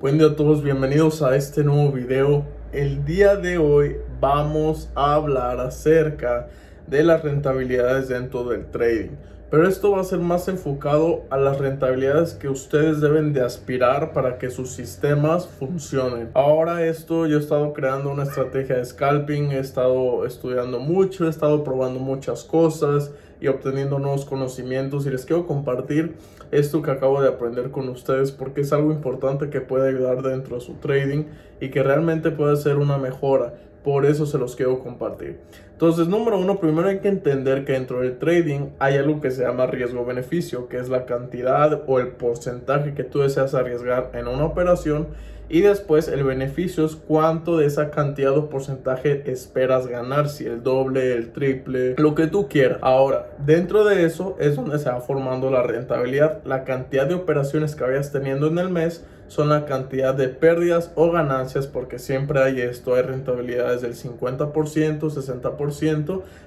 Buen día a todos, bienvenidos a este nuevo video. El día de hoy vamos a hablar acerca de las rentabilidades dentro del trading. Pero esto va a ser más enfocado a las rentabilidades que ustedes deben de aspirar para que sus sistemas funcionen. Ahora esto yo he estado creando una estrategia de scalping, he estado estudiando mucho, he estado probando muchas cosas y obteniendo nuevos conocimientos y les quiero compartir esto que acabo de aprender con ustedes porque es algo importante que puede ayudar dentro de su trading y que realmente puede ser una mejora. Por eso se los quiero compartir. Entonces, número uno, primero hay que entender que dentro del trading hay algo que se llama riesgo-beneficio, que es la cantidad o el porcentaje que tú deseas arriesgar en una operación y después el beneficio es cuánto de esa cantidad o porcentaje esperas ganar, si el doble, el triple, lo que tú quieras. Ahora, dentro de eso es donde se va formando la rentabilidad, la cantidad de operaciones que vayas teniendo en el mes son la cantidad de pérdidas o ganancias, porque siempre hay esto, hay rentabilidades del 50%, 60%,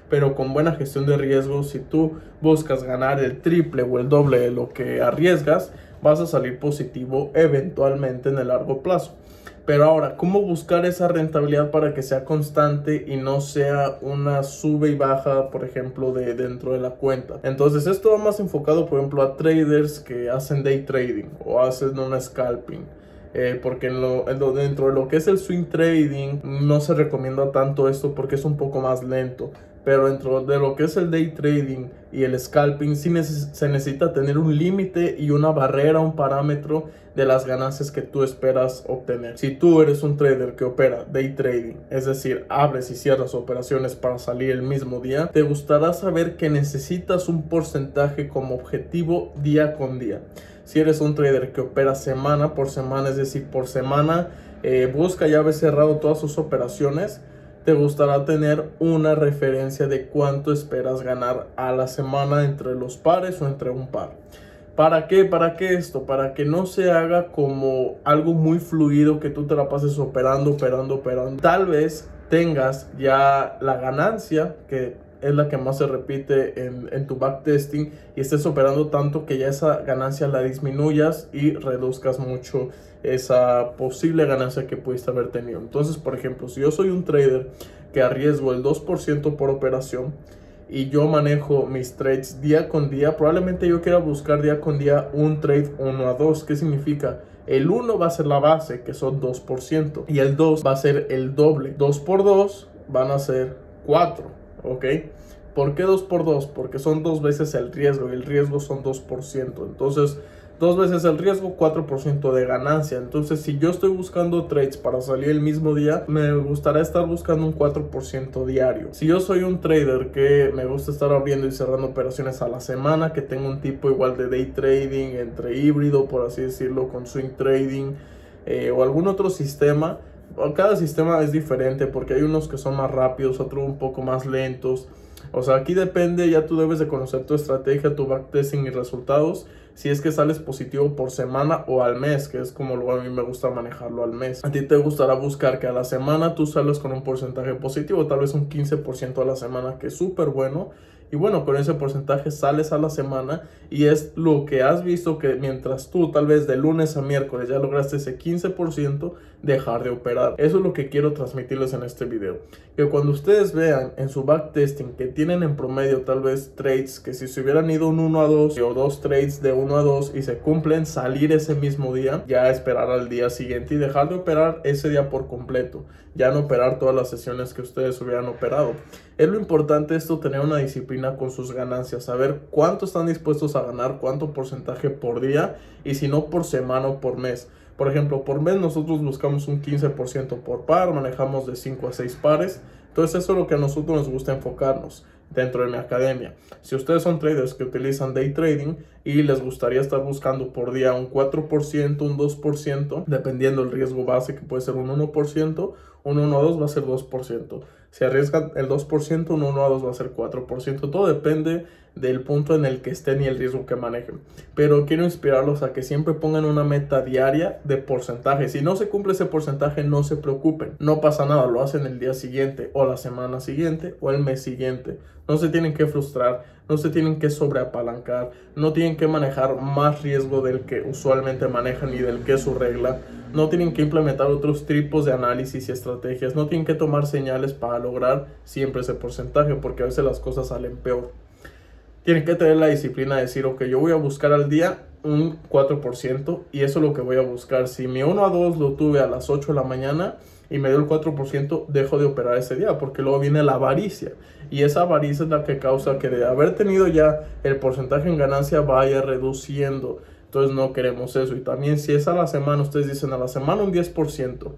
pero con buena gestión de riesgos, si tú buscas ganar el triple o el doble de lo que arriesgas, vas a salir positivo eventualmente en el largo plazo. Pero ahora, ¿cómo buscar esa rentabilidad para que sea constante y no sea una sube y baja, por ejemplo, de dentro de la cuenta? Entonces, esto va más enfocado, por ejemplo, a traders que hacen day trading o hacen una scalping. Eh, porque en lo, dentro de lo que es el swing trading no se recomienda tanto esto porque es un poco más lento. Pero dentro de lo que es el day trading y el scalping, sí se necesita tener un límite y una barrera, un parámetro de las ganancias que tú esperas obtener. Si tú eres un trader que opera day trading, es decir, abres y cierras operaciones para salir el mismo día, te gustará saber que necesitas un porcentaje como objetivo día con día. Si eres un trader que opera semana por semana, es decir, por semana, eh, busca ya haber cerrado todas sus operaciones te gustará tener una referencia de cuánto esperas ganar a la semana entre los pares o entre un par. ¿Para qué? ¿Para qué esto? Para que no se haga como algo muy fluido que tú te la pases operando, operando, operando. Tal vez tengas ya la ganancia que es la que más se repite en, en, tu backtesting y estés operando tanto que ya esa ganancia la disminuyas y reduzcas mucho esa posible ganancia que pudiste haber tenido. Entonces, por ejemplo, si yo soy un trader que arriesgo el 2% por operación y yo manejo mis trades día con día, probablemente yo quiera buscar día con día un trade 1 a 2. ¿Qué significa? El 1 va a ser la base, que son 2%, y el 2 va a ser el doble. 2 por 2 van a ser 4. ¿Ok? ¿Por qué 2 por 2? Porque son dos veces el riesgo y el riesgo son 2%. Entonces, dos veces el riesgo, 4% de ganancia. Entonces, si yo estoy buscando trades para salir el mismo día, me gustaría estar buscando un 4% diario. Si yo soy un trader que me gusta estar abriendo y cerrando operaciones a la semana, que tengo un tipo igual de day trading, entre híbrido, por así decirlo, con swing trading eh, o algún otro sistema, cada sistema es diferente porque hay unos que son más rápidos, otros un poco más lentos. O sea, aquí depende, ya tú debes de conocer tu estrategia, tu backtesting y resultados. Si es que sales positivo por semana o al mes, que es como luego a mí me gusta manejarlo al mes. A ti te gustará buscar que a la semana tú sales con un porcentaje positivo, tal vez un 15% a la semana, que es súper bueno y bueno, con ese porcentaje sales a la semana y es lo que has visto que mientras tú tal vez de lunes a miércoles ya lograste ese 15%, dejar de operar. Eso es lo que quiero transmitirles en este video. Que cuando ustedes vean en su backtesting que tienen en promedio tal vez trades que si se hubieran ido un 1 a 2 o dos trades de 1 a 2 y se cumplen, salir ese mismo día, ya esperar al día siguiente y dejar de operar ese día por completo. Ya no operar todas las sesiones que ustedes hubieran operado. Es lo importante esto, tener una disciplina con sus ganancias, saber cuánto están dispuestos a ganar, cuánto porcentaje por día y si no por semana o por mes. Por ejemplo, por mes nosotros buscamos un 15% por par, manejamos de 5 a 6 pares. Entonces eso es lo que a nosotros nos gusta enfocarnos dentro de mi academia. Si ustedes son traders que utilizan day trading y les gustaría estar buscando por día un 4%, un 2%, dependiendo del riesgo base que puede ser un 1%, un 1 a 2 va a ser 2%. Si arriesgan el 2%, un 1 a 2 va a ser 4%. Todo depende del punto en el que estén y el riesgo que manejen. Pero quiero inspirarlos a que siempre pongan una meta diaria de porcentaje. Si no se cumple ese porcentaje, no se preocupen. No pasa nada, lo hacen el día siguiente o la semana siguiente o el mes siguiente. No se tienen que frustrar, no se tienen que sobreapalancar, no tienen que manejar más riesgo del que usualmente manejan y del que es su regla. No tienen que implementar otros tipos de análisis y estrategias. No tienen que tomar señales para lograr siempre ese porcentaje porque a veces las cosas salen peor tienen que tener la disciplina de decir, ok, yo voy a buscar al día un 4% y eso es lo que voy a buscar. Si mi 1 a 2 lo tuve a las 8 de la mañana y me dio el 4%, dejo de operar ese día porque luego viene la avaricia. Y esa avaricia es la que causa que de haber tenido ya el porcentaje en ganancia vaya reduciendo. Entonces no queremos eso. Y también si es a la semana, ustedes dicen a la semana un 10%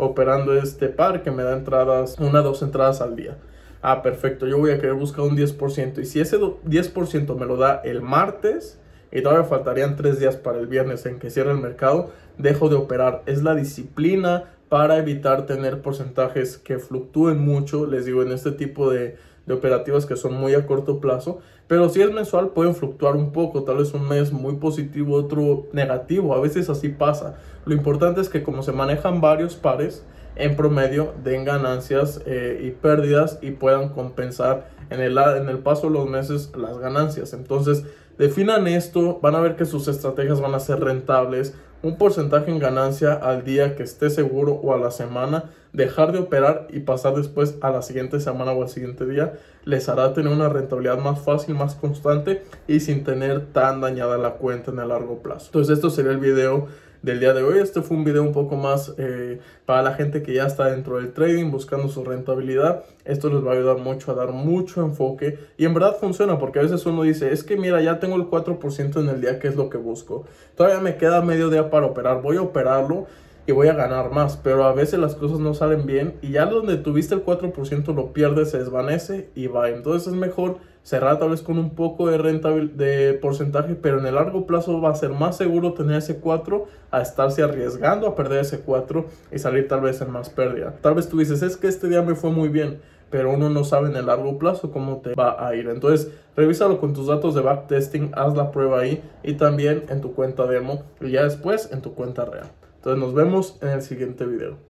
operando este par que me da entradas, una dos entradas al día ah, perfecto, yo voy a querer buscar un 10%. Y si ese 10% me lo da el martes y todavía faltarían tres días para el viernes en que cierre el mercado, dejo de operar. Es la disciplina para evitar tener porcentajes que fluctúen mucho, les digo, en este tipo de, de operativas que son muy a corto plazo. Pero si es mensual pueden fluctuar un poco, tal vez un mes muy positivo, otro negativo, a veces así pasa. Lo importante es que como se manejan varios pares, en promedio den ganancias eh, y pérdidas y puedan compensar en el, en el paso de los meses las ganancias. Entonces, definan esto, van a ver que sus estrategias van a ser rentables, un porcentaje en ganancia al día que esté seguro o a la semana, dejar de operar y pasar después a la siguiente semana o al siguiente día, les hará tener una rentabilidad más fácil, más constante y sin tener tan dañada la cuenta en el largo plazo. Entonces, esto sería el video del día de hoy. Este fue un video un poco más eh, para la gente que ya está dentro del trading buscando su rentabilidad. Esto les va a ayudar mucho a dar mucho enfoque y en verdad funciona porque a veces uno dice, es que mira, ya tengo el 4% en el día que es lo que busco. Todavía me queda medio día para operar, voy a operarlo y voy a ganar más, pero a veces las cosas no salen bien y ya donde tuviste el 4% lo pierdes, se desvanece y va. Entonces es mejor cerrar tal vez con un poco de rentabilidad de porcentaje, pero en el largo plazo va a ser más seguro tener ese 4 a estarse arriesgando a perder ese 4 y salir tal vez en más pérdida. Tal vez tú dices, es que este día me fue muy bien, pero uno no sabe en el largo plazo cómo te va a ir. Entonces, revísalo con tus datos de backtesting, haz la prueba ahí y también en tu cuenta demo y ya después en tu cuenta real. Entonces, nos vemos en el siguiente video.